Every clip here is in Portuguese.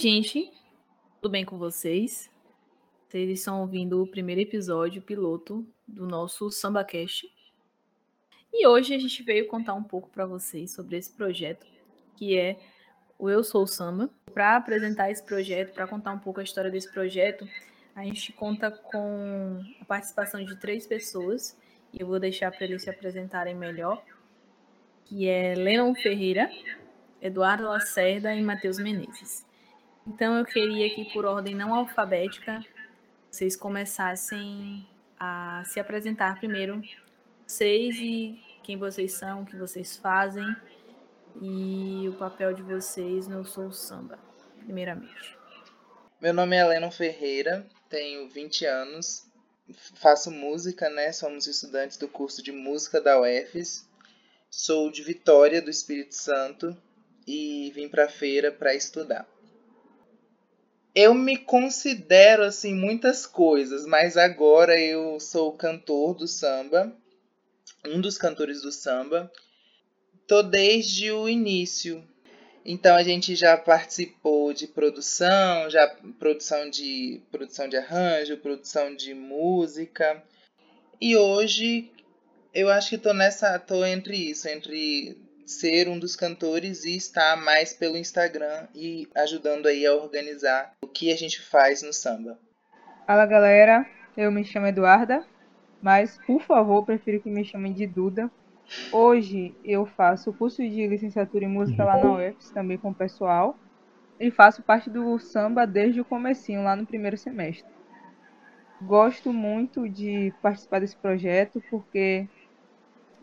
gente, tudo bem com vocês? Vocês estão ouvindo o primeiro episódio piloto do nosso SambaCast. E hoje a gente veio contar um pouco para vocês sobre esse projeto, que é o Eu Sou Samba. Para apresentar esse projeto, para contar um pouco a história desse projeto, a gente conta com a participação de três pessoas, e eu vou deixar para eles se apresentarem melhor, que é Lennon Ferreira, Eduardo Lacerda e Matheus Menezes. Então eu queria que, por ordem não alfabética, vocês começassem a se apresentar primeiro, vocês e quem vocês são, o que vocês fazem e o papel de vocês no Soul Samba, primeiramente. Meu nome é Helena Ferreira, tenho 20 anos, faço música, né? Somos estudantes do curso de música da UFES. Sou de Vitória do Espírito Santo e vim para a feira para estudar. Eu me considero assim muitas coisas, mas agora eu sou cantor do samba, um dos cantores do samba. Tô desde o início. Então a gente já participou de produção, já produção de produção de arranjo, produção de música. E hoje eu acho que tô nessa, tô entre isso, entre ser um dos cantores e estar mais pelo Instagram e ajudando aí a organizar o que a gente faz no samba. Fala galera, eu me chamo Eduarda, mas por favor prefiro que me chamem de Duda. Hoje eu faço o curso de licenciatura em música lá na UFS, também com o pessoal, e faço parte do samba desde o comecinho, lá no primeiro semestre. Gosto muito de participar desse projeto porque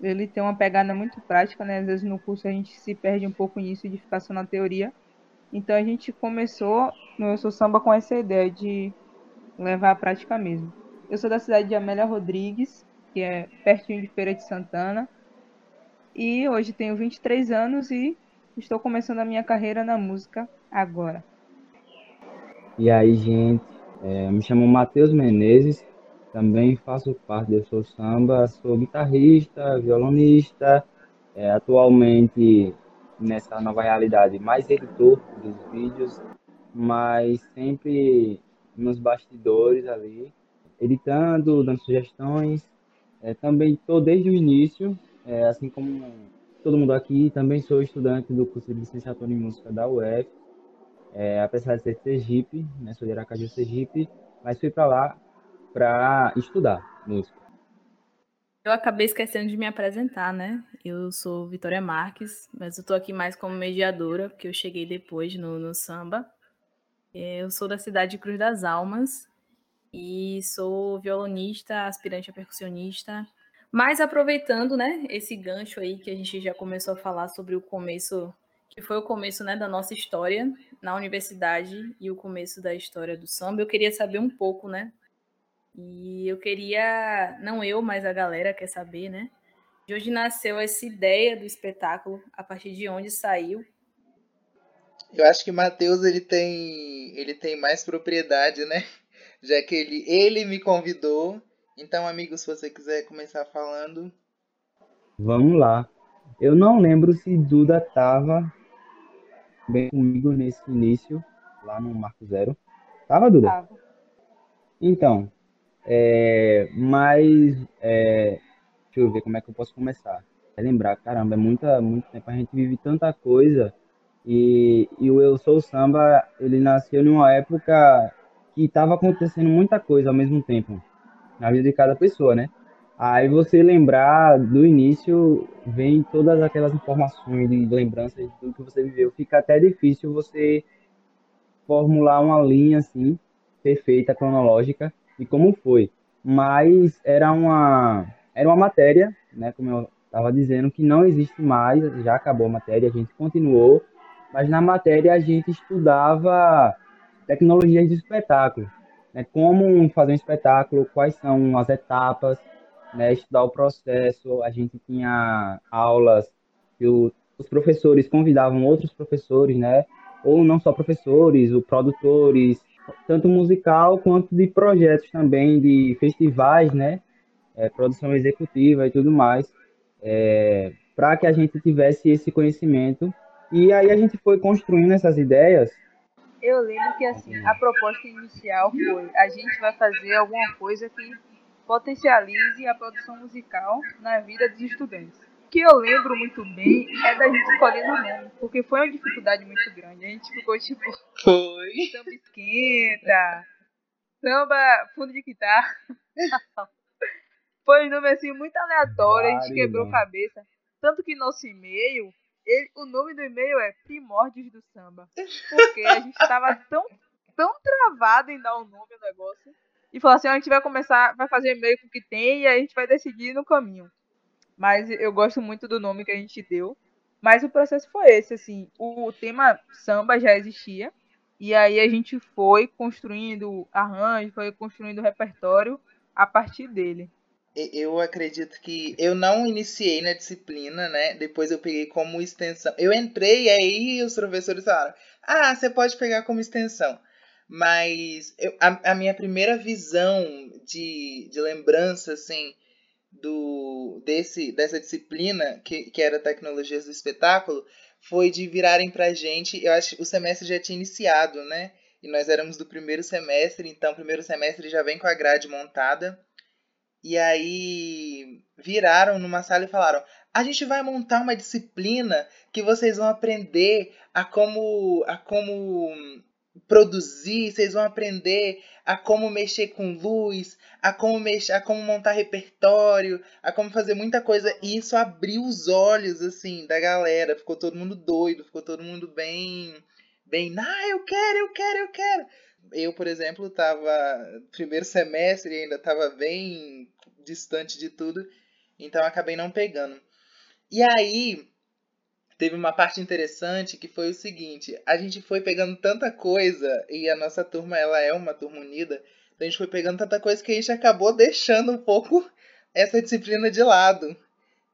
ele tem uma pegada muito prática, né? Às vezes no curso a gente se perde um pouco nisso de ficar só na teoria. Então a gente começou no Eu Sou Samba com essa ideia de levar a prática mesmo. Eu sou da cidade de Amélia Rodrigues, que é pertinho de Feira de Santana. E hoje tenho 23 anos e estou começando a minha carreira na música agora. E aí, gente, é, me chamo Matheus Menezes, também faço parte do Sou Samba, sou guitarrista, violonista, é, atualmente nessa nova realidade mais editor dos vídeos, mas sempre nos bastidores ali, editando, dando sugestões. É, também estou desde o início, é, assim como todo mundo aqui, também sou estudante do curso de licenciatura em música da UF, é, apesar de ser Sergipe, né, sou de Aracaju, Sergipe, mas fui para lá para estudar música. Eu acabei esquecendo de me apresentar, né? Eu sou Vitória Marques, mas eu tô aqui mais como mediadora, porque eu cheguei depois no, no samba. É, eu sou da cidade de Cruz das Almas e sou violonista, aspirante a percussionista. Mas aproveitando, né, esse gancho aí que a gente já começou a falar sobre o começo, que foi o começo, né, da nossa história na universidade e o começo da história do samba, eu queria saber um pouco, né, e eu queria, não eu, mas a galera quer saber, né? De onde nasceu essa ideia do espetáculo, a partir de onde saiu. Eu acho que Matheus ele tem, ele tem mais propriedade, né? Já que ele, ele me convidou. Então, amigo, se você quiser começar falando. Vamos lá. Eu não lembro se Duda tava bem comigo nesse início, lá no Marco Zero. Tava, Duda? Tava. Então, é, mas, é, deixa eu ver como é que eu posso começar. É lembrar, caramba, é muita, muito tempo, a gente vive tanta coisa. E, e o Eu Sou Samba, ele nasceu numa época que estava acontecendo muita coisa ao mesmo tempo, na vida de cada pessoa, né? Aí você lembrar do início, vem todas aquelas informações de lembranças de tudo que você viveu. Fica até difícil você formular uma linha assim, perfeita, cronológica, e como foi. Mas era uma, era uma matéria, né, como eu estava dizendo, que não existe mais, já acabou a matéria, a gente continuou, mas na matéria a gente estudava tecnologias de espetáculo, né, como fazer um espetáculo, quais são as etapas, né, estudar o processo, a gente tinha aulas que o, os professores convidavam outros professores, né, ou não só professores, os produtores, tanto musical quanto de projetos também, de festivais, né? É, produção executiva e tudo mais, é, para que a gente tivesse esse conhecimento. E aí a gente foi construindo essas ideias Eu lembro que assim, a proposta inicial foi a gente vai fazer alguma coisa que potencialize a produção musical na vida dos estudantes. O que eu lembro muito bem é da gente escolhendo o nome, porque foi uma dificuldade muito grande. A gente ficou tipo. Foi. Samba esquenta, samba fundo de guitarra. foi um nome assim muito aleatório, a gente quebrou cabeça. Tanto que nosso e-mail, ele, o nome do e-mail é Primórdios do Samba. Porque a gente estava tão, tão travado em dar o um nome ao negócio e falou assim: a gente vai começar, vai fazer meio com o que tem e a gente vai decidir no caminho. Mas eu gosto muito do nome que a gente deu. Mas o processo foi esse, assim, o tema samba já existia. E aí a gente foi construindo arranjo, foi construindo repertório a partir dele. Eu acredito que eu não iniciei na disciplina, né? Depois eu peguei como extensão. Eu entrei e aí os professores falaram: Ah, você pode pegar como extensão. Mas eu, a, a, minha primeira visão de, de lembrança, assim, do, desse, dessa disciplina, que, que era Tecnologias do Espetáculo, foi de virarem pra gente. Eu acho que o semestre já tinha iniciado, né? E nós éramos do primeiro semestre, então o primeiro semestre já vem com a grade montada. E aí viraram numa sala e falaram: a gente vai montar uma disciplina que vocês vão aprender a como, a como produzir, vocês vão aprender a como mexer com luz, a como mexer, a como montar repertório, a como fazer muita coisa. E isso abriu os olhos assim da galera, ficou todo mundo doido, ficou todo mundo bem bem, ah, eu quero, eu quero, eu quero. Eu, por exemplo, estava primeiro semestre e ainda estava bem distante de tudo, então acabei não pegando. E aí, teve uma parte interessante que foi o seguinte: a gente foi pegando tanta coisa, e a nossa turma ela é uma turma unida, então a gente foi pegando tanta coisa que a gente acabou deixando um pouco essa disciplina de lado.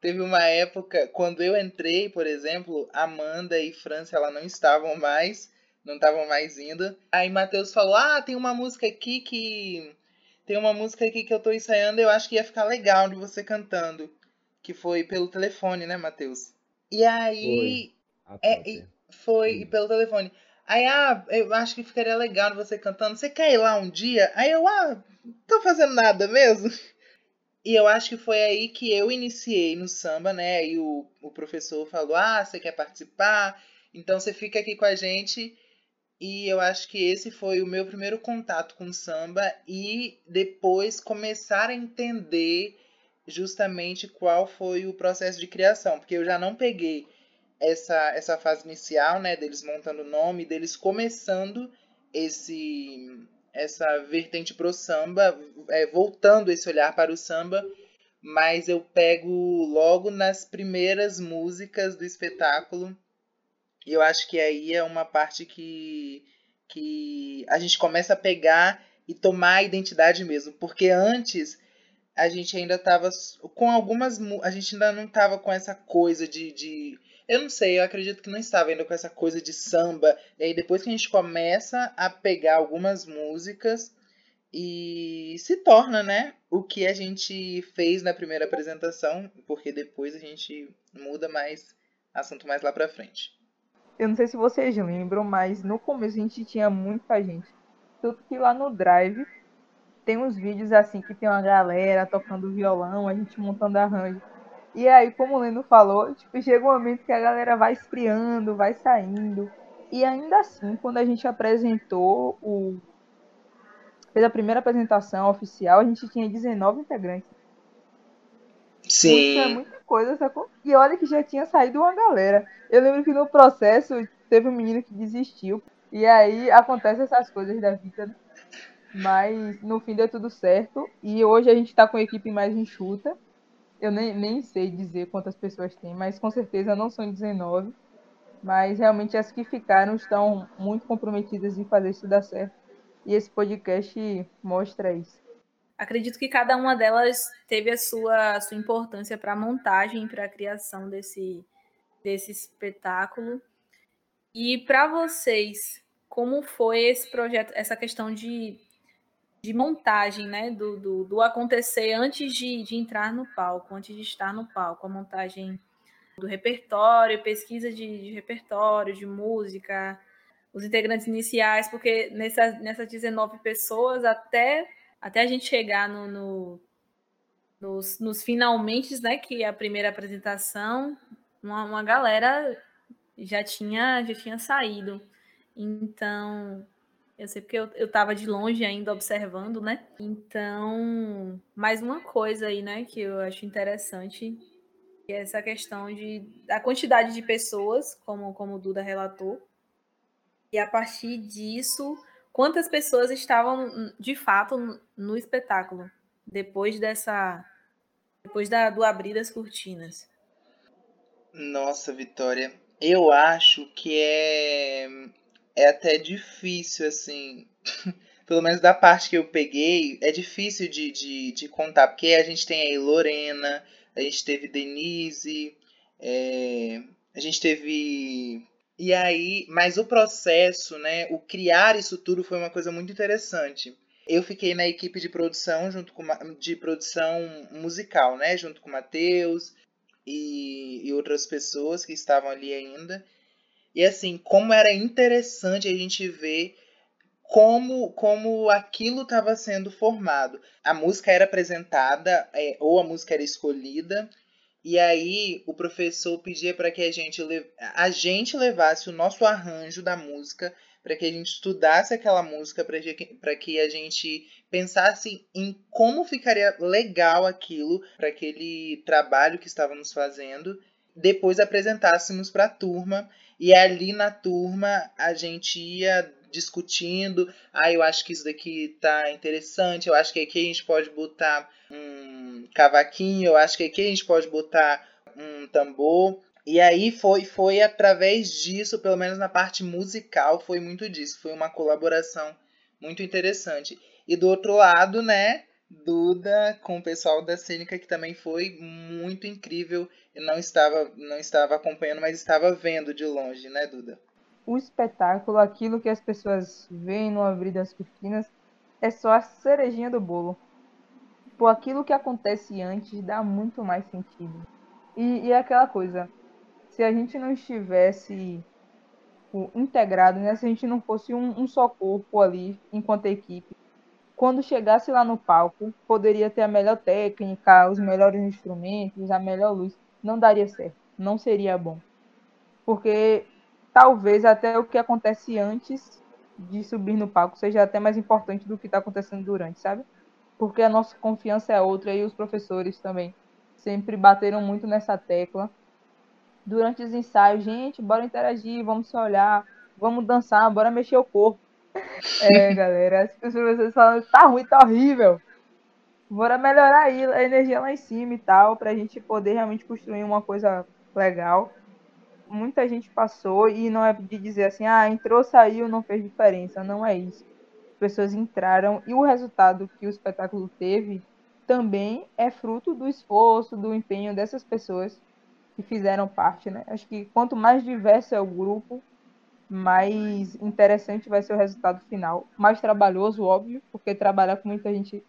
Teve uma época, quando eu entrei, por exemplo, Amanda e França ela não estavam mais, não estavam mais indo. Aí Matheus falou: Ah, tem uma música aqui que. Tem uma música aqui que eu tô ensaiando, eu acho que ia ficar legal de você cantando. Que foi pelo telefone, né, Matheus? E aí. Foi, é, foi pelo telefone. Aí, ah, eu acho que ficaria legal você cantando. Você quer ir lá um dia? Aí eu, ah, tô fazendo nada mesmo. E eu acho que foi aí que eu iniciei no samba, né? Aí o, o professor falou: ah, você quer participar? Então você fica aqui com a gente. E eu acho que esse foi o meu primeiro contato com samba e depois começar a entender justamente qual foi o processo de criação, porque eu já não peguei essa, essa fase inicial, né, deles montando o nome, deles começando esse essa vertente pro samba, é, voltando esse olhar para o samba, mas eu pego logo nas primeiras músicas do espetáculo, e eu acho que aí é uma parte que, que a gente começa a pegar e tomar a identidade mesmo, porque antes a gente ainda tava com algumas. A gente ainda não tava com essa coisa de, de. Eu não sei, eu acredito que não estava ainda com essa coisa de samba. E aí depois que a gente começa a pegar algumas músicas e se torna, né, o que a gente fez na primeira apresentação, porque depois a gente muda mais assunto mais lá pra frente. Eu não sei se vocês lembram, mas no começo a gente tinha muita gente. Tanto que lá no Drive tem uns vídeos assim que tem uma galera tocando violão, a gente montando arranjo. E aí, como o Leno falou, tipo, chega um momento que a galera vai esfriando, vai saindo. E ainda assim, quando a gente apresentou o. fez a primeira apresentação oficial, a gente tinha 19 integrantes. Sim. Isso é muita coisa, sacou? E olha que já tinha saído uma galera. Eu lembro que no processo teve um menino que desistiu. E aí acontece essas coisas da vida. Mas no fim deu tudo certo. E hoje a gente está com a equipe mais enxuta. Eu nem, nem sei dizer quantas pessoas tem, mas com certeza não são 19. Mas realmente as que ficaram estão muito comprometidas em fazer isso dar certo. E esse podcast mostra isso. Acredito que cada uma delas teve a sua, a sua importância para a montagem, para a criação desse, desse espetáculo. E para vocês, como foi esse projeto, essa questão de de montagem, né? Do, do, do acontecer antes de, de, entrar no palco, antes de estar no palco, a montagem do repertório, pesquisa de, de repertório, de música. os integrantes iniciais, porque nessas, nessas 19 pessoas, até, até a gente chegar no, no nos, nos finalmente, né, que é a primeira apresentação, uma, uma galera já tinha, já tinha saído. Então, eu sei porque eu, eu tava de longe ainda observando, né? Então, mais uma coisa aí, né, que eu acho interessante, que é essa questão de da quantidade de pessoas, como, como o Duda relatou, e a partir disso, quantas pessoas estavam de fato no espetáculo, depois dessa. Depois da, do abrir das cortinas. Nossa, Vitória, eu acho que é é até difícil, assim. Pelo menos da parte que eu peguei, é difícil de, de, de contar, porque a gente tem aí Lorena, a gente teve Denise, é, a gente teve. E aí, mas o processo, né, o criar isso tudo foi uma coisa muito interessante. Eu fiquei na equipe de produção junto com de produção musical, né, junto com o Matheus e, e outras pessoas que estavam ali ainda. E assim, como era interessante a gente ver como, como aquilo estava sendo formado. A música era apresentada, é, ou a música era escolhida, e aí o professor pedia para que a gente, a gente levasse o nosso arranjo da música, para que a gente estudasse aquela música, para que a gente pensasse em como ficaria legal aquilo para aquele trabalho que estávamos fazendo, depois apresentássemos para a turma e ali na turma a gente ia discutindo, ah, eu acho que isso daqui tá interessante, eu acho que aqui a gente pode botar um cavaquinho, eu acho que aqui a gente pode botar um tambor. E aí foi foi através disso, pelo menos na parte musical, foi muito disso, foi uma colaboração muito interessante. E do outro lado, né, Duda com o pessoal da cênica que também foi muito incrível. Eu não estava não estava acompanhando, mas estava vendo de longe, né, Duda? O espetáculo, aquilo que as pessoas veem no abrir das cortinas, é só a cerejinha do bolo. Por aquilo que acontece antes dá muito mais sentido. E, e é aquela coisa, se a gente não estivesse tipo, integrado, né? se a gente não fosse um, um só corpo ali enquanto equipe, quando chegasse lá no palco, poderia ter a melhor técnica, os melhores instrumentos, a melhor luz. Não daria certo. Não seria bom. Porque talvez até o que acontece antes de subir no palco seja até mais importante do que está acontecendo durante, sabe? Porque a nossa confiança é outra e os professores também sempre bateram muito nessa tecla. Durante os ensaios, gente, bora interagir, vamos se olhar, vamos dançar, bora mexer o corpo. É, galera, as pessoas falam, tá ruim, tá horrível. Bora melhorar aí a energia lá em cima e tal, pra gente poder realmente construir uma coisa legal. Muita gente passou e não é de dizer assim, ah, entrou, saiu, não fez diferença. Não é isso. As pessoas entraram e o resultado que o espetáculo teve também é fruto do esforço, do empenho dessas pessoas que fizeram parte, né? Acho que quanto mais diverso é o grupo, mais interessante vai ser o resultado final. Mais trabalhoso, óbvio, porque trabalhar com muita gente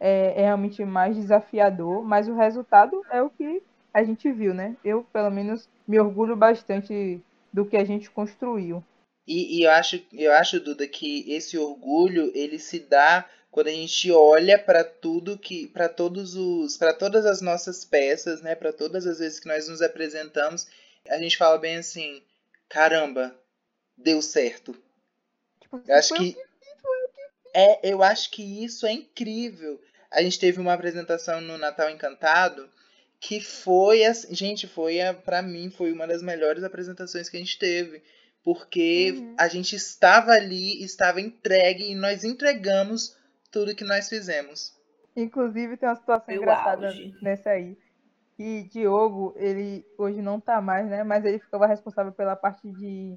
é, é, realmente mais desafiador, mas o resultado é o que a gente viu, né? Eu, pelo menos, me orgulho bastante do que a gente construiu. E, e eu acho, eu acho, Duda, que esse orgulho ele se dá quando a gente olha para tudo que, para todos os, para todas as nossas peças, né? Para todas as vezes que nós nos apresentamos, a gente fala bem assim, caramba, deu certo. Tipo, eu acho que é, eu acho que isso é incrível. A gente teve uma apresentação no Natal Encantado que foi, assim, gente, foi para mim foi uma das melhores apresentações que a gente teve, porque uhum. a gente estava ali, estava entregue e nós entregamos tudo que nós fizemos. Inclusive tem uma situação engraçada nessa aí. E Diogo, ele hoje não tá mais, né? Mas ele ficava responsável pela parte de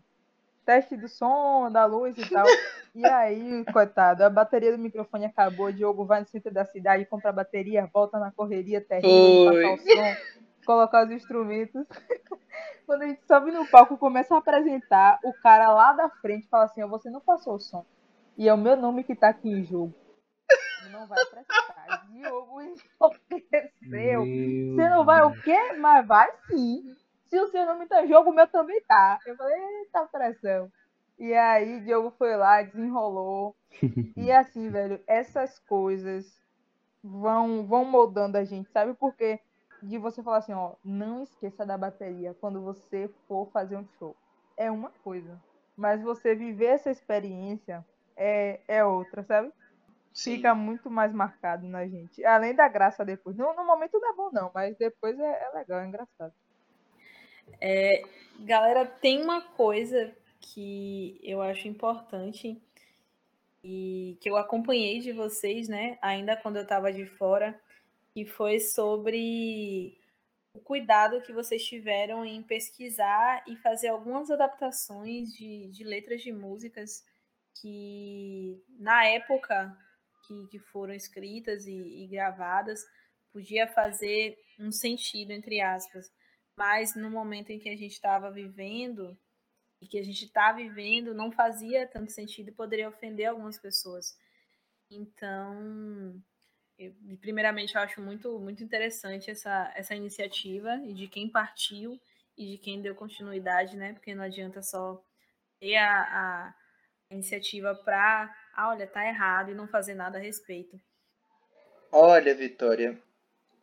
teste do som, da luz e tal. E aí, coitado, a bateria do microfone acabou, o Diogo vai no centro da cidade, compra a bateria, volta na correria terrível, passar o som, colocar os instrumentos. Quando a gente sobe no palco, começa a apresentar, o cara lá da frente fala assim, você não passou o som. E é o meu nome que tá aqui em jogo. Não vai prestar. Diogo enlouqueceu. Você não vai o quê? Mas vai sim se o seu nome tá jogo, o meu também tá. Eu falei, eita pressão. E aí, Diogo foi lá, desenrolou. e assim, velho, essas coisas vão, vão moldando a gente, sabe? Porque de você falar assim, ó, não esqueça da bateria quando você for fazer um show. É uma coisa. Mas você viver essa experiência é, é outra, sabe? Sim. Fica muito mais marcado na gente. Além da graça depois. No, no momento não é bom, não, mas depois é, é legal, é engraçado. É, galera, tem uma coisa que eu acho importante e que eu acompanhei de vocês, né, ainda quando eu estava de fora, que foi sobre o cuidado que vocês tiveram em pesquisar e fazer algumas adaptações de, de letras de músicas que, na época que, que foram escritas e, e gravadas, podia fazer um sentido, entre aspas. Mas no momento em que a gente estava vivendo, e que a gente está vivendo não fazia tanto sentido e poderia ofender algumas pessoas. Então, eu, primeiramente, eu acho muito, muito interessante essa, essa iniciativa e de quem partiu e de quem deu continuidade, né? Porque não adianta só ter a, a iniciativa para, ah, olha, tá errado e não fazer nada a respeito. Olha, Vitória,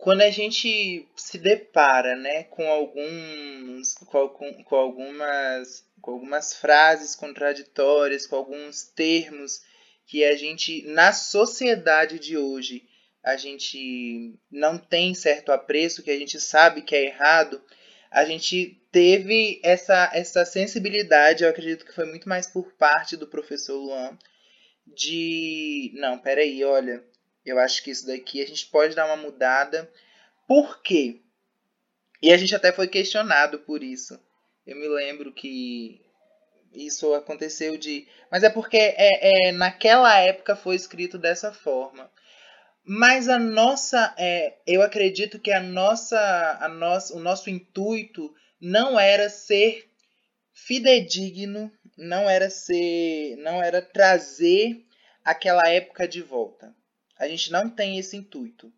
quando a gente se depara, né, com alguns, com, com, algumas, com algumas frases contraditórias, com alguns termos que a gente, na sociedade de hoje, a gente não tem certo apreço, que a gente sabe que é errado, a gente teve essa, essa sensibilidade, eu acredito que foi muito mais por parte do professor Luan, de. Não, peraí, olha, eu acho que isso daqui a gente pode dar uma mudada. Por quê? E a gente até foi questionado por isso. Eu me lembro que isso aconteceu de. Mas é porque é, é naquela época foi escrito dessa forma. Mas a nossa. É, eu acredito que a nossa, a nossa, o nosso intuito não era ser fidedigno, não era ser. não era trazer aquela época de volta. A gente não tem esse intuito.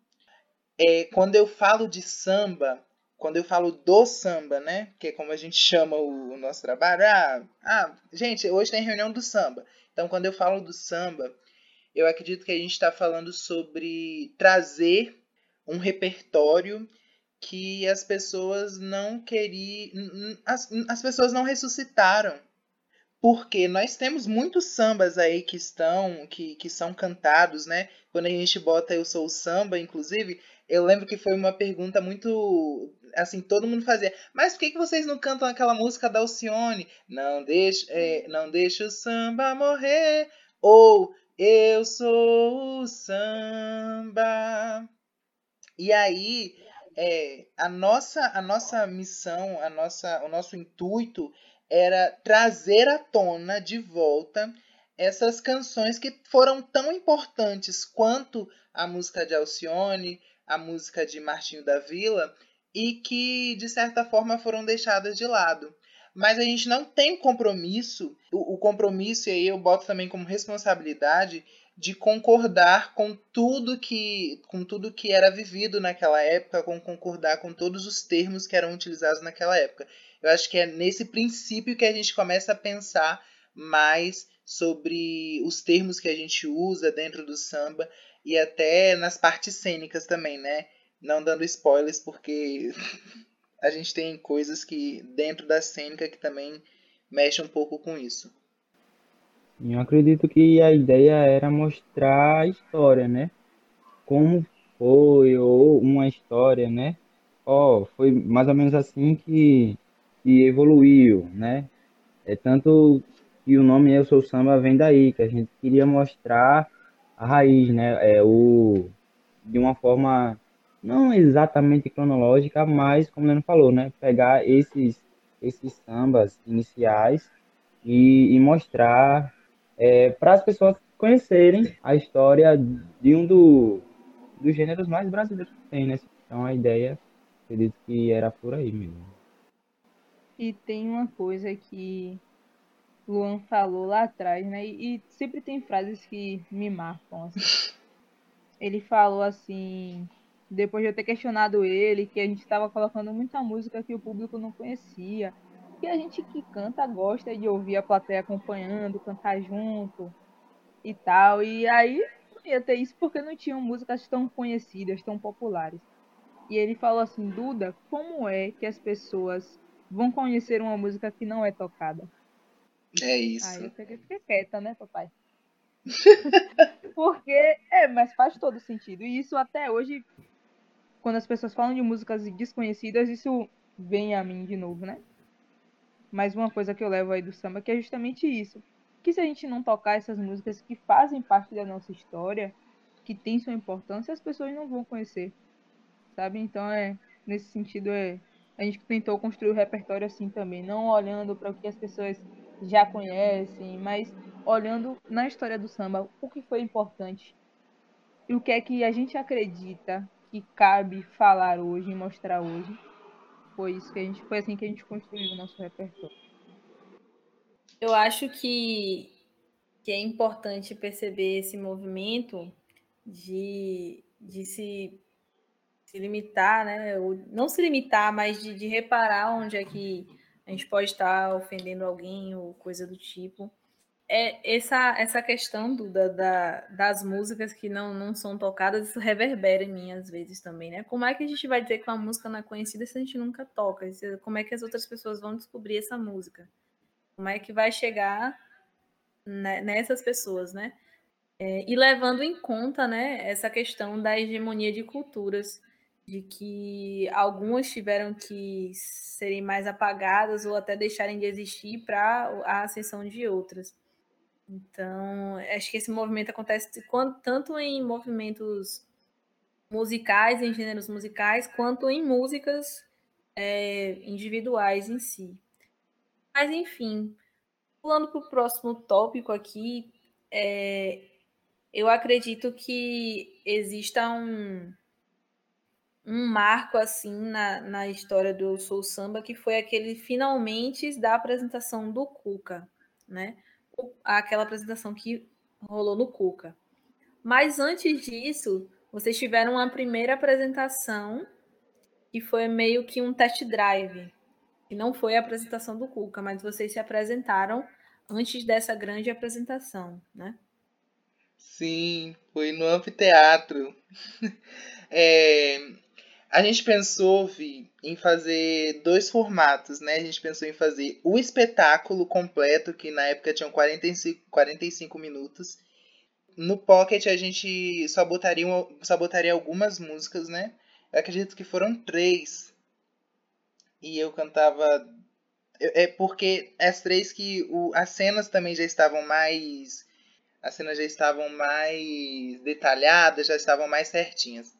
É, quando eu falo de samba, quando eu falo do samba, né? Que é como a gente chama o, o nosso trabalho. Ah, ah, gente, hoje tem reunião do samba. Então, quando eu falo do samba, eu acredito que a gente está falando sobre trazer um repertório que as pessoas não queriam. As, as pessoas não ressuscitaram porque nós temos muitos sambas aí que estão que, que são cantados, né? Quando a gente bota eu sou o samba, inclusive, eu lembro que foi uma pergunta muito assim, todo mundo fazia. Mas por que, que vocês não cantam aquela música da Alcione? Não deixa, é, não deixa o samba morrer ou eu sou o samba. E aí, é, a nossa a nossa missão, a nossa o nosso intuito era trazer à tona de volta essas canções que foram tão importantes quanto a música de Alcione, a música de Martinho da Vila, e que de certa forma foram deixadas de lado. Mas a gente não tem compromisso, o, o compromisso, e aí eu boto também como responsabilidade, de concordar com tudo que com tudo que era vivido naquela época, com concordar com todos os termos que eram utilizados naquela época. Eu acho que é nesse princípio que a gente começa a pensar mais sobre os termos que a gente usa dentro do samba e até nas partes cênicas também, né? Não dando spoilers, porque a gente tem coisas que dentro da cênica que também mexe um pouco com isso. Eu acredito que a ideia era mostrar a história, né? Como foi, ou uma história, né? Ó, oh, foi mais ou menos assim que que evoluiu, né? É tanto que o nome Eu Sou Samba vem daí, que a gente queria mostrar a raiz, né? É o de uma forma não exatamente cronológica, mas como o Leandro falou, né? Pegar esses esses sambas iniciais e, e mostrar é, para as pessoas conhecerem a história de um do, dos gêneros mais brasileiros que tem, né? Então a ideia, acredito que era por aí mesmo. E tem uma coisa que Luan falou lá atrás, né? E, e sempre tem frases que me marcam. Assim. Ele falou assim, depois de eu ter questionado ele, que a gente estava colocando muita música que o público não conhecia. Que a gente que canta gosta de ouvir a plateia acompanhando, cantar junto e tal. E aí não ia ter isso porque não tinham músicas tão conhecidas, tão populares. E ele falou assim, Duda, como é que as pessoas vão conhecer uma música que não é tocada? É isso. Aí eu peguei, fiquei quieta, né, papai? porque, é, mas faz todo sentido. E isso até hoje, quando as pessoas falam de músicas desconhecidas, isso vem a mim de novo, né? Mas uma coisa que eu levo aí do samba que é justamente isso. Que se a gente não tocar essas músicas que fazem parte da nossa história, que tem sua importância, as pessoas não vão conhecer sabe? Então é nesse sentido é a gente tentou construir o repertório assim também, não olhando para o que as pessoas já conhecem, mas olhando na história do samba o que foi importante e o que é que a gente acredita que cabe falar hoje mostrar hoje. Foi isso que a gente foi assim que a gente construiu o nosso repertório. Eu acho que que é importante perceber esse movimento de, de se se limitar, né? Ou não se limitar, mas de, de reparar onde é que a gente pode estar ofendendo alguém ou coisa do tipo. É essa, essa questão do, da, da, das músicas que não, não são tocadas, isso reverbera em mim às vezes também, né? Como é que a gente vai dizer que uma música não é conhecida se a gente nunca toca? Como é que as outras pessoas vão descobrir essa música? Como é que vai chegar nessas pessoas, né? É, e levando em conta, né, essa questão da hegemonia de culturas de que algumas tiveram que serem mais apagadas ou até deixarem de existir para a ascensão de outras. Então, acho que esse movimento acontece tanto em movimentos musicais, em gêneros musicais, quanto em músicas é, individuais em si. Mas, enfim, pulando para o próximo tópico aqui, é, eu acredito que exista um um marco assim na, na história do Soul Samba, que foi aquele finalmente da apresentação do Cuca, né? Aquela apresentação que rolou no Cuca. Mas antes disso, vocês tiveram uma primeira apresentação que foi meio que um test drive, que não foi a apresentação do Cuca, mas vocês se apresentaram antes dessa grande apresentação, né? Sim, foi no anfiteatro. é, a gente pensou, Vi, em fazer dois formatos, né? A gente pensou em fazer o espetáculo completo, que na época tinham 45, 45 minutos. No Pocket a gente só botaria, só botaria algumas músicas, né? Eu acredito que foram três. E eu cantava. É porque as três que. O, as cenas também já estavam mais. As cenas já estavam mais detalhadas, já estavam mais certinhas.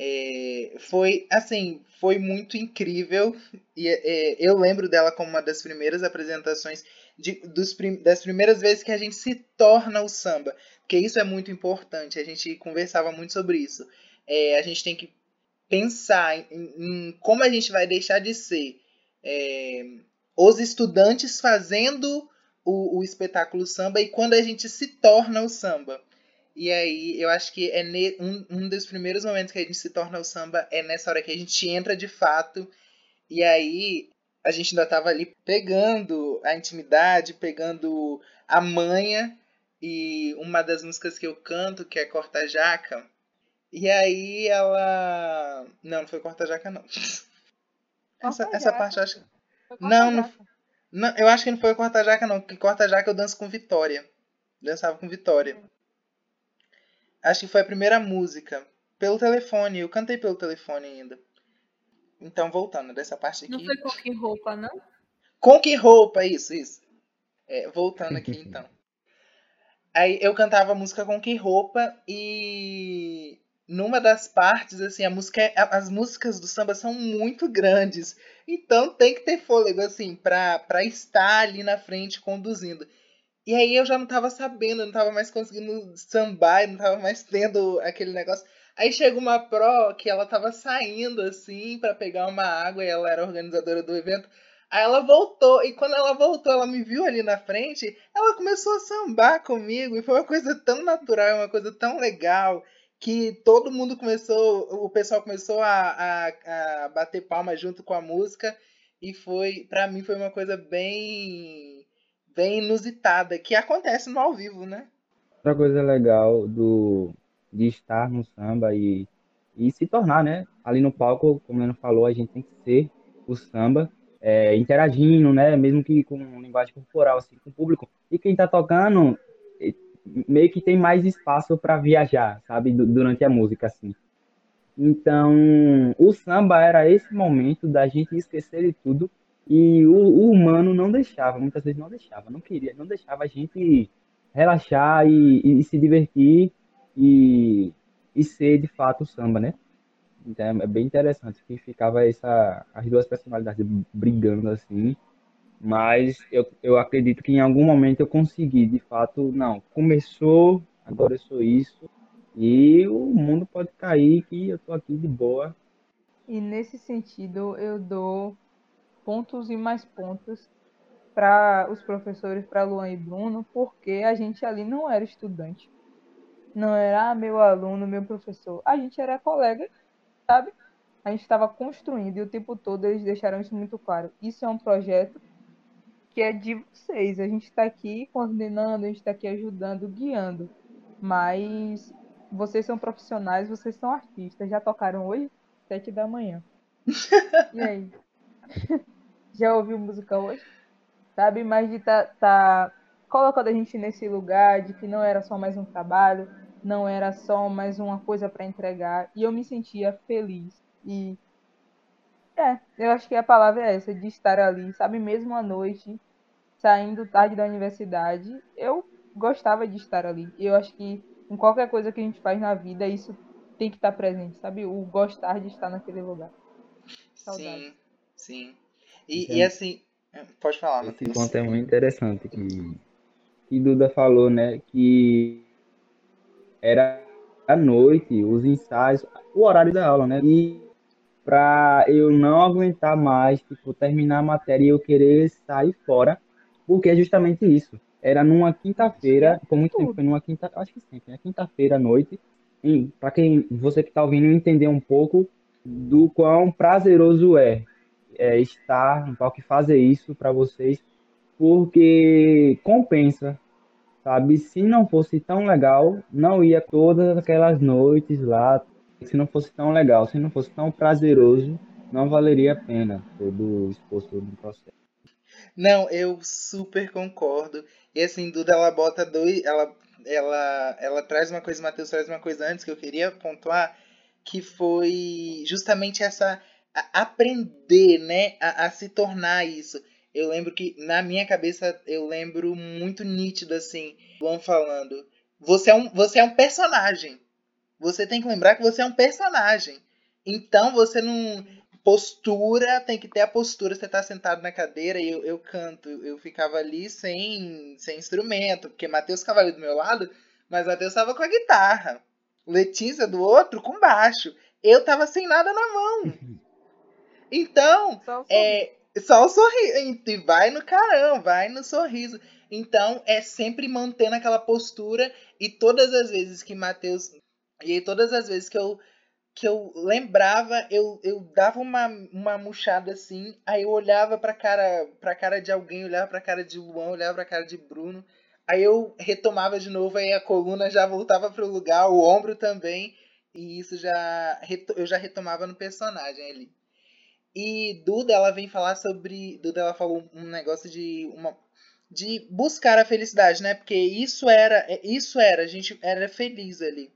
É, foi assim, foi muito incrível e é, eu lembro dela como uma das primeiras apresentações de, dos, das primeiras vezes que a gente se torna o samba, porque isso é muito importante. A gente conversava muito sobre isso. É, a gente tem que pensar em, em, como a gente vai deixar de ser é, os estudantes fazendo o, o espetáculo samba e quando a gente se torna o samba. E aí, eu acho que é ne, um, um dos primeiros momentos que a gente se torna o samba é nessa hora que a gente entra de fato. E aí, a gente ainda tava ali pegando a intimidade, pegando a manha. E uma das músicas que eu canto, que é Corta Jaca. E aí ela. Não, não foi Corta Jaca, não. Essa, essa parte eu acho. Não, não, não. Eu acho que não foi Corta Jaca, não. Porque Corta Jaca eu danço com Vitória. Dançava com Vitória. Acho que foi a primeira música. Pelo telefone. Eu cantei pelo telefone ainda. Então, voltando dessa parte aqui. Não foi com que roupa, não? Com que roupa, isso, isso. É, voltando aqui então. Aí eu cantava a música com que roupa e numa das partes, assim, a música, é, as músicas do samba são muito grandes. Então tem que ter fôlego, assim, pra, pra estar ali na frente conduzindo. E aí eu já não tava sabendo, eu não tava mais conseguindo sambar, eu não tava mais tendo aquele negócio. Aí chega uma pro que ela tava saindo assim para pegar uma água e ela era organizadora do evento. Aí ela voltou, e quando ela voltou, ela me viu ali na frente, ela começou a sambar comigo, e foi uma coisa tão natural, uma coisa tão legal, que todo mundo começou, o pessoal começou a, a, a bater palma junto com a música, e foi, para mim foi uma coisa bem bem inusitada que acontece no ao vivo, né? Outra coisa legal do de estar no samba e e se tornar, né? Ali no palco, como Leno falou, a gente tem que ser o samba, é, interagindo, né? Mesmo que com linguagem corporal, assim, com o público. E quem tá tocando meio que tem mais espaço para viajar, sabe? Durante a música, assim. Então, o samba era esse momento da gente esquecer de tudo e o, o, humano não deixava, muitas vezes não deixava, não queria, não deixava a gente relaxar e, e, e se divertir e, e ser de fato o samba, né? Então é bem interessante que ficava essa, as duas personalidades brigando assim, mas eu, eu acredito que em algum momento eu consegui, de fato, não, começou, agora eu sou isso, e o mundo pode cair que eu tô aqui de boa. E nesse sentido, eu dou pontos e mais pontos para os professores, para Luan e Bruno, porque a gente ali não era estudante. Não era ah, meu aluno, meu professor. A gente era colega, sabe? A gente estava construindo e o tempo todo eles deixaram isso muito claro. Isso é um projeto que é de vocês. A gente está aqui coordenando, a gente está aqui ajudando, guiando. Mas vocês são profissionais, vocês são artistas. Já tocaram hoje? Sete da manhã. E aí? Já ouviu música hoje? Sabe? Mas de tá, tá colocando a gente nesse lugar de que não era só mais um trabalho, não era só mais uma coisa para entregar. E eu me sentia feliz. E é, eu acho que a palavra é essa, de estar ali, sabe? Mesmo à noite, saindo tarde da universidade, eu gostava de estar ali. Eu acho que em qualquer coisa que a gente faz na vida, isso tem que estar presente, sabe? O gostar de estar naquele lugar. Saudade. Sim, sim. E, e assim, pode falar, Esse Matheus. ponto é muito interessante que, que Duda falou, né? Que era à noite, os ensaios, o horário da aula, né? E para eu não aguentar mais, tipo, terminar a matéria e eu querer sair fora, porque é justamente isso era numa quinta-feira, por muito tempo foi numa quinta, acho que sempre, né? Quinta-feira à noite. Para quem você que está ouvindo entender um pouco do quão prazeroso é, é estar no palco e fazer isso para vocês, porque compensa, sabe? Se não fosse tão legal, não ia todas aquelas noites lá. Se não fosse tão legal, se não fosse tão prazeroso, não valeria a pena todo o esforço no processo. Não, eu super concordo. E assim, Duda, ela bota dois. Ela, ela, ela traz uma coisa, Matheus traz uma coisa antes que eu queria pontuar, que foi justamente essa. Aprender, né? A, a se tornar isso. Eu lembro que, na minha cabeça, eu lembro muito nítido, assim, Luan falando. Você é um, você é um personagem. Você tem que lembrar que você é um personagem. Então você não postura, tem que ter a postura, você tá sentado na cadeira e eu, eu canto. Eu ficava ali sem, sem instrumento, porque Matheus ali do meu lado, mas Matheus tava com a guitarra. Letícia do outro com baixo. Eu tava sem nada na mão. Então, só o é só o sorriso. E vai no carão, vai no sorriso. Então, é sempre mantendo aquela postura. E todas as vezes que Matheus. E aí, todas as vezes que eu que eu lembrava, eu, eu dava uma, uma murchada assim, aí eu olhava pra cara, pra cara de alguém, olhava pra cara de Luan, olhava pra cara de Bruno, aí eu retomava de novo, aí a coluna já voltava pro lugar, o ombro também, e isso já eu já retomava no personagem ali. E Duda, ela vem falar sobre, Duda, ela falou um negócio de uma de buscar a felicidade, né? Porque isso era, isso era, a gente era feliz ali.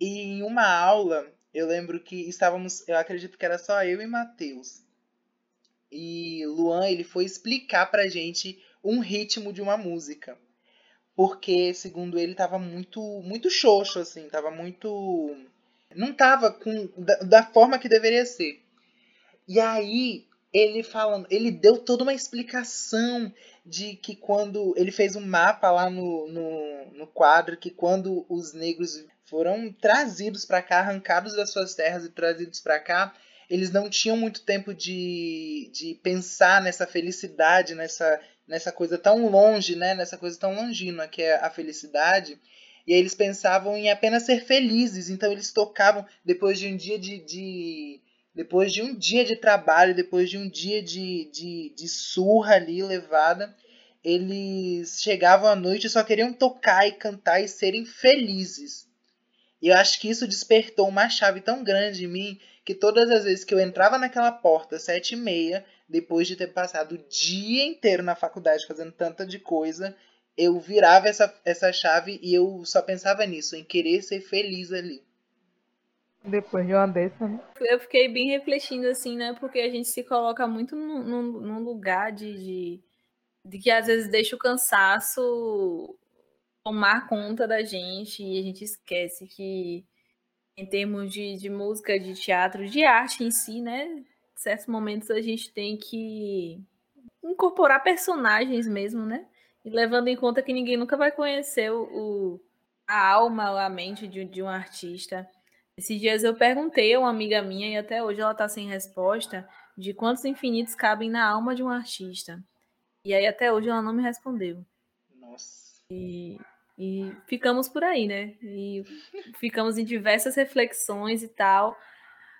E em uma aula eu lembro que estávamos, eu acredito que era só eu e Matheus. E Luan, ele foi explicar pra gente um ritmo de uma música. Porque, segundo ele, tava muito muito xoxo, assim, tava muito. Não tava com. Da, da forma que deveria ser. E aí, ele falando, ele deu toda uma explicação de que quando ele fez um mapa lá no, no, no quadro, que quando os negros foram trazidos para cá, arrancados das suas terras e trazidos para cá, eles não tinham muito tempo de, de pensar nessa felicidade, nessa, nessa coisa tão longe, né? nessa coisa tão longínqua que é a felicidade. E aí eles pensavam em apenas ser felizes, então eles tocavam, depois de um dia de, de, depois de um dia de trabalho, depois de um dia de, de, de surra ali levada, eles chegavam à noite e só queriam tocar e cantar e serem felizes. E eu acho que isso despertou uma chave tão grande em mim que todas as vezes que eu entrava naquela porta, sete e meia, depois de ter passado o dia inteiro na faculdade fazendo tanta de coisa, eu virava essa, essa chave e eu só pensava nisso, em querer ser feliz ali. Depois de uma dessa, né? Eu fiquei bem refletindo assim, né? Porque a gente se coloca muito num, lugar de, de, de, que às vezes deixa o cansaço tomar conta da gente e a gente esquece que em termos de, de música, de teatro, de arte em si, né? Em certos momentos a gente tem que incorporar personagens mesmo, né? E levando em conta que ninguém nunca vai conhecer o, o a alma, a mente de, de um artista. Esses dias eu perguntei a uma amiga minha, e até hoje ela está sem resposta, de quantos infinitos cabem na alma de um artista. E aí até hoje ela não me respondeu. Nossa. E, e ficamos por aí, né? E ficamos em diversas reflexões e tal.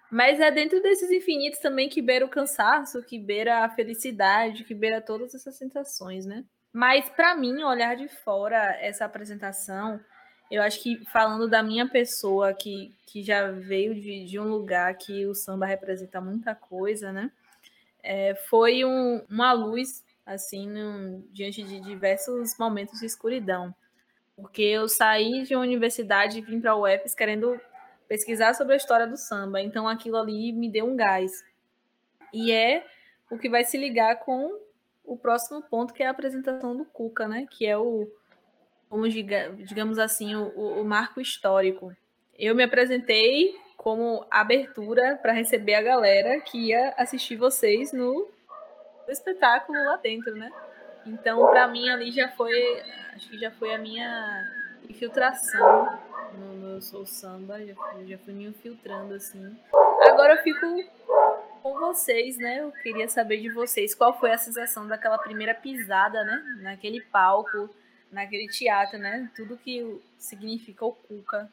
Mas é dentro desses infinitos também que beira o cansaço, que beira a felicidade, que beira todas essas sensações, né? Mas para mim, olhar de fora essa apresentação, eu acho que falando da minha pessoa que, que já veio de, de um lugar que o samba representa muita coisa, né? É, foi um, uma luz, assim, diante de diversos momentos de escuridão. Porque eu saí de uma universidade e vim para o UFES querendo pesquisar sobre a história do samba. Então aquilo ali me deu um gás. E é o que vai se ligar com o próximo ponto, que é a apresentação do Cuca, né? Que é o, como digamos assim, o, o marco histórico. Eu me apresentei como abertura para receber a galera que ia assistir vocês no, no espetáculo lá dentro, né? Então, para mim ali já foi, acho que já foi a minha infiltração no Soul Samba, já fui, já fui me infiltrando assim. Agora eu fico com vocês, né? Eu queria saber de vocês qual foi a sensação daquela primeira pisada, né? Naquele palco, naquele teatro, né? Tudo que significa o Cuca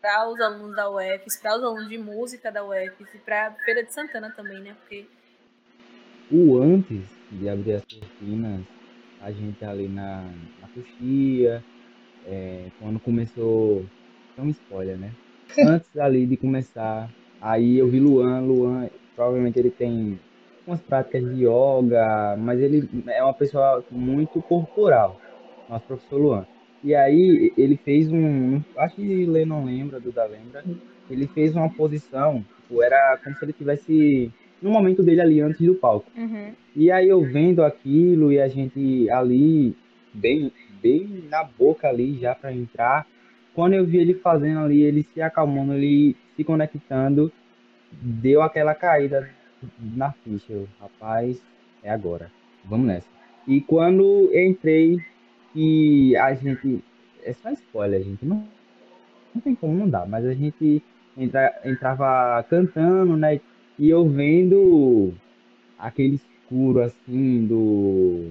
para os alunos da UFS, para os alunos de música da UFS e para Feira de Santana também, né? Porque o antes de abrir as cortinas, a gente ali na, na coxia, é, quando começou, é um spoiler, né? Antes ali de começar, aí eu vi Luan, Luan, provavelmente ele tem umas práticas de yoga, mas ele é uma pessoa muito corporal, nosso professor Luan. E aí ele fez um, acho que Lê não lembra, Duda lembra, ele fez uma posição, tipo, era como se ele tivesse no momento dele ali antes do palco. Uhum. E aí eu vendo aquilo e a gente ali bem bem na boca ali já para entrar, quando eu vi ele fazendo ali, ele se acalmando, ele se conectando, deu aquela caída na ficha. Eu, Rapaz, é agora. Vamos nessa. E quando entrei e a gente. É só spoiler, gente. Não, não tem como não dar, mas a gente entra, entrava cantando, né? E eu vendo aquele escuro assim do,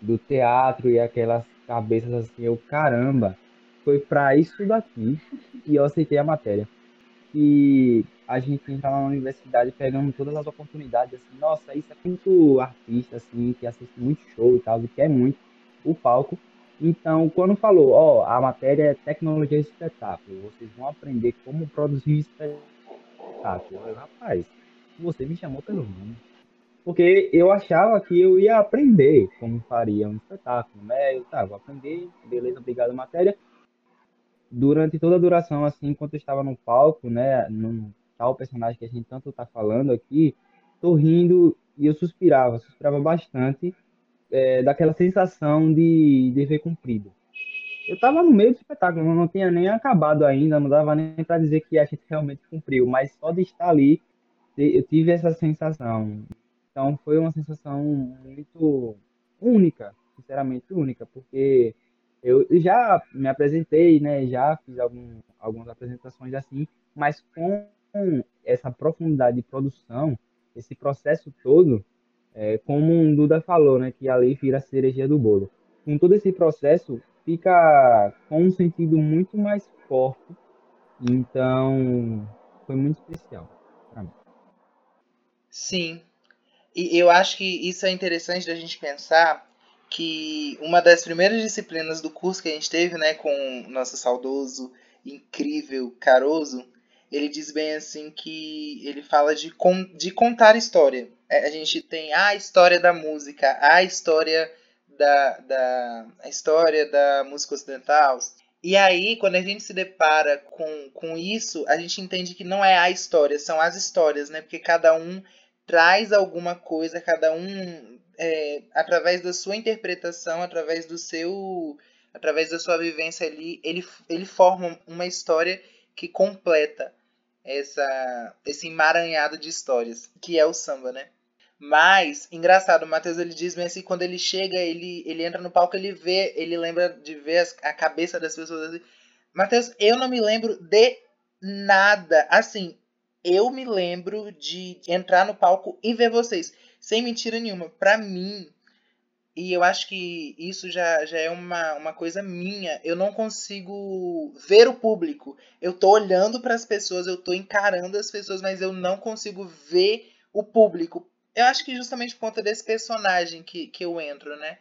do teatro e aquelas cabeças assim, eu caramba, foi para isso daqui e eu aceitei a matéria. E a gente entra na universidade pegando todas as oportunidades, assim, nossa, isso é muito artista, assim, que assiste muito show e tal, e quer muito o palco. Então, quando falou, ó, a matéria é tecnologia e espetáculo, vocês vão aprender como produzir espetáculo. Eu, rapaz, você me chamou pelo nome. Porque eu achava que eu ia aprender como faria um espetáculo, né? Eu, tá, vou aprender, beleza, obrigado, matéria. Durante toda a duração, assim, enquanto eu estava no palco, né, no tal personagem que a gente tanto tá falando aqui, tô rindo e eu suspirava, suspirava bastante é, daquela sensação de dever cumprido. Eu tava no meio do espetáculo, não tinha nem acabado ainda, não dava nem para dizer que a gente realmente cumpriu, mas só de estar ali, eu tive essa sensação. Então foi uma sensação muito única, sinceramente única, porque eu já me apresentei, né, já fiz algum, algumas apresentações assim, mas com essa profundidade de produção, esse processo todo, é, como o Duda falou, né, que ali vira a cereja do bolo. Com todo esse processo, fica com um sentido muito mais forte. Então, foi muito especial para mim. Sim. E eu acho que isso é interessante da gente pensar que uma das primeiras disciplinas do curso que a gente teve, né, com o nosso saudoso, incrível Caroso, ele diz bem assim que ele fala de, con de contar história. É, a gente tem a história da música, a história da, da a história da música ocidental. E aí, quando a gente se depara com, com isso, a gente entende que não é a história, são as histórias, né? Porque cada um traz alguma coisa, cada um, é, através da sua interpretação, através do seu. através da sua vivência ali, ele, ele forma uma história que completa essa, esse emaranhado de histórias, que é o samba, né? Mas, engraçado, o Matheus ele diz assim, quando ele chega, ele, ele entra no palco, ele vê, ele lembra de ver as, a cabeça das pessoas assim. Matheus, eu não me lembro de nada. Assim, eu me lembro de entrar no palco e ver vocês. Sem mentira nenhuma. Pra mim, e eu acho que isso já, já é uma, uma coisa minha. Eu não consigo ver o público. Eu tô olhando para as pessoas, eu tô encarando as pessoas, mas eu não consigo ver o público eu acho que justamente por conta desse personagem que, que eu entro, né?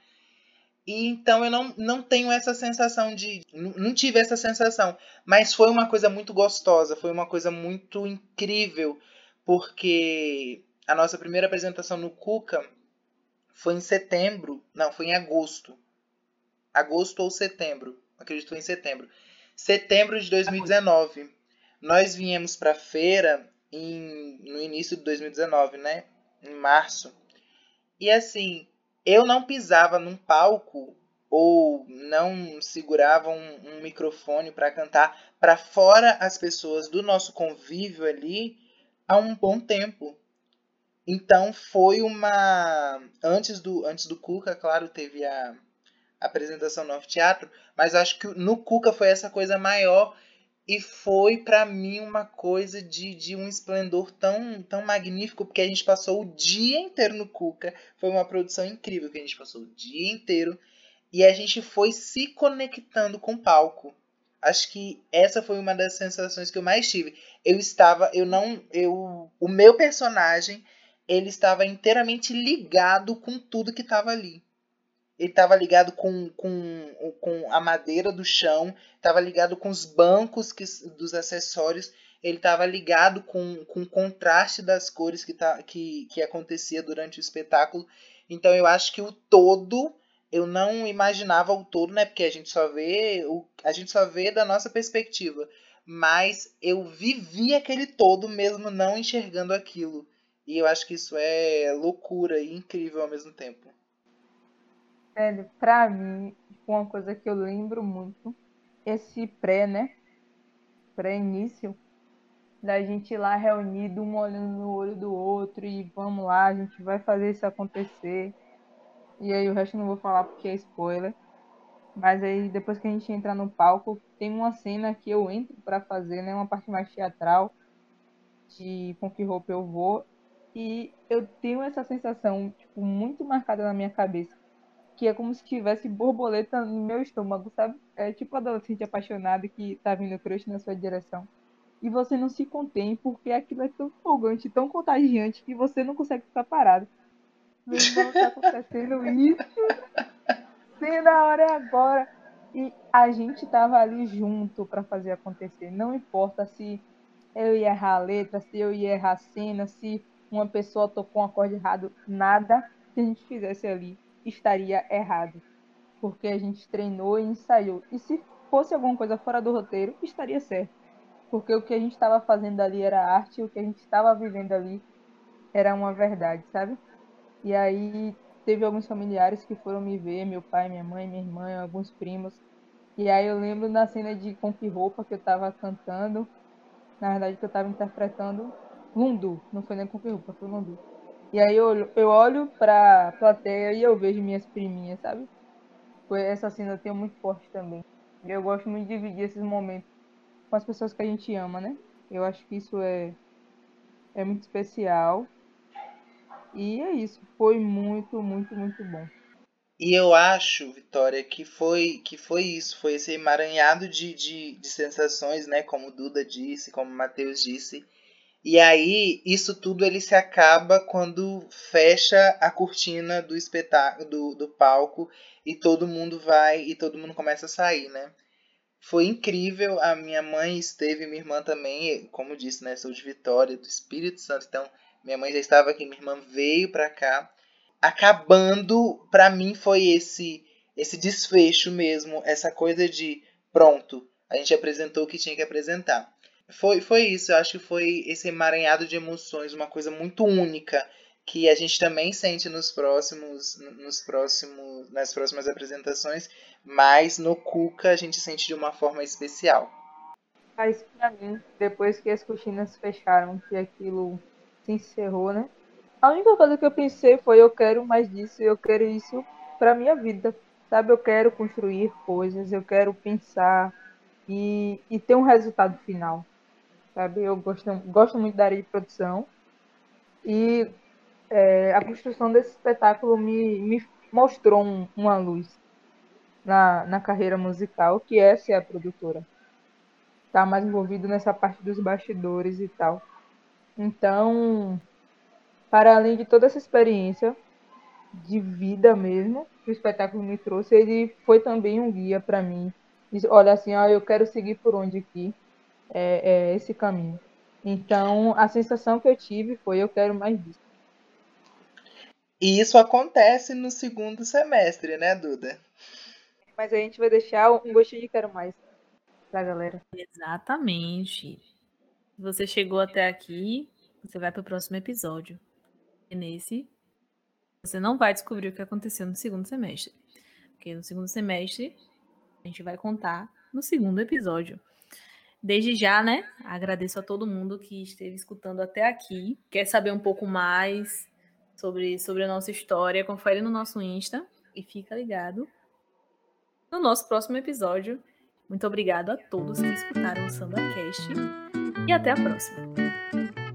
E então eu não, não tenho essa sensação de. Não tive essa sensação. Mas foi uma coisa muito gostosa, foi uma coisa muito incrível, porque a nossa primeira apresentação no Cuca foi em setembro. Não, foi em agosto. Agosto ou setembro. Acredito em setembro. Setembro de 2019. Nós viemos para feira em, no início de 2019, né? em março. E assim, eu não pisava num palco ou não segurava um, um microfone para cantar para fora as pessoas do nosso convívio ali há um bom tempo. Então foi uma antes do antes do Cuca, claro, teve a apresentação no teatro, mas acho que no Cuca foi essa coisa maior e foi para mim uma coisa de, de um esplendor tão, tão magnífico, porque a gente passou o dia inteiro no Cuca. Foi uma produção incrível que a gente passou o dia inteiro. E a gente foi se conectando com o palco. Acho que essa foi uma das sensações que eu mais tive. Eu estava, eu não, eu, o meu personagem, ele estava inteiramente ligado com tudo que estava ali ele estava ligado com, com, com a madeira do chão, estava ligado com os bancos que, dos acessórios, ele estava ligado com, com o contraste das cores que, tá, que, que acontecia durante o espetáculo. Então eu acho que o todo, eu não imaginava o todo, né? Porque a gente só vê, o, a gente só vê da nossa perspectiva. Mas eu vivi aquele todo mesmo não enxergando aquilo. E eu acho que isso é loucura e incrível ao mesmo tempo. Velho, pra mim, tipo, uma coisa que eu lembro muito, esse pré, né? Pré-início, da gente lá reunido, um olhando no olho do outro e vamos lá, a gente vai fazer isso acontecer. E aí o resto eu não vou falar porque é spoiler. Mas aí depois que a gente entra no palco, tem uma cena que eu entro para fazer, né? Uma parte mais teatral de com que roupa eu vou. E eu tenho essa sensação, tipo, muito marcada na minha cabeça que é como se tivesse borboleta no meu estômago, sabe? É tipo adolescente apaixonado que tá vindo crush na sua direção. E você não se contém porque aquilo é tão empolgante, tão contagiante que você não consegue ficar parado. Meu irmão, tá acontecendo isso. Sim, na hora é agora. E a gente tava ali junto para fazer acontecer. Não importa se eu ia errar a letra, se eu ia errar a cena, se uma pessoa tocou um acorde errado, nada que a gente fizesse ali estaria errado, porque a gente treinou e ensaiou. E se fosse alguma coisa fora do roteiro, estaria certo, porque o que a gente estava fazendo ali era arte, o que a gente estava vivendo ali era uma verdade, sabe? E aí teve alguns familiares que foram me ver, meu pai, minha mãe, minha irmã, alguns primos. E aí eu lembro na cena de Com Que Roupa que eu estava cantando, na verdade que eu estava interpretando Lundu, não foi nem Com Que Roupa, foi Lundu. E aí eu, eu olho pra plateia e eu vejo minhas priminhas, sabe? Essa cena eu tenho muito forte também. Eu gosto muito de dividir esses momentos com as pessoas que a gente ama, né? Eu acho que isso é, é muito especial. E é isso. Foi muito, muito, muito bom. E eu acho, Vitória, que foi que foi isso, foi esse emaranhado de, de, de sensações, né? Como Duda disse, como Matheus disse. E aí, isso tudo ele se acaba quando fecha a cortina do espetáculo, do, do palco, e todo mundo vai e todo mundo começa a sair, né? Foi incrível, a minha mãe esteve, minha irmã também, como disse, né? Sou de Vitória, do Espírito Santo, então minha mãe já estava aqui, minha irmã veio pra cá. Acabando, pra mim foi esse esse desfecho mesmo, essa coisa de pronto, a gente apresentou o que tinha que apresentar. Foi, foi isso, eu acho que foi esse emaranhado de emoções, uma coisa muito única que a gente também sente nos próximos, nos próximos, nas próximas apresentações, mas no Cuca a gente sente de uma forma especial. Mas pra mim, depois que as cortinas fecharam, que aquilo se encerrou, né? A única coisa que eu pensei foi eu quero mais disso, eu quero isso para minha vida, sabe? Eu quero construir coisas, eu quero pensar e, e ter um resultado final, sabe? Eu gosto, gosto muito da área de produção e é, a construção desse espetáculo me, me mostrou um, uma luz na, na carreira musical, que é a produtora. Tá mais envolvido nessa parte dos bastidores e tal. Então, para além de toda essa experiência de vida mesmo que o espetáculo me trouxe, ele foi também um guia para mim. Olha assim, ó, eu quero seguir por onde aqui é, é esse caminho. Então, a sensação que eu tive foi eu quero mais disso. E isso acontece no segundo semestre, né, Duda? Mas a gente vai deixar um gostinho de quero mais pra galera. Exatamente. Você chegou até aqui, você vai para o próximo episódio. E nesse, você não vai descobrir o que aconteceu no segundo semestre. Porque no segundo semestre, a gente vai contar no segundo episódio. Desde já, né? Agradeço a todo mundo que esteve escutando até aqui. Quer saber um pouco mais sobre, sobre a nossa história? Confere no nosso Insta e fica ligado no nosso próximo episódio. Muito obrigado a todos que escutaram o SambaCast e até a próxima.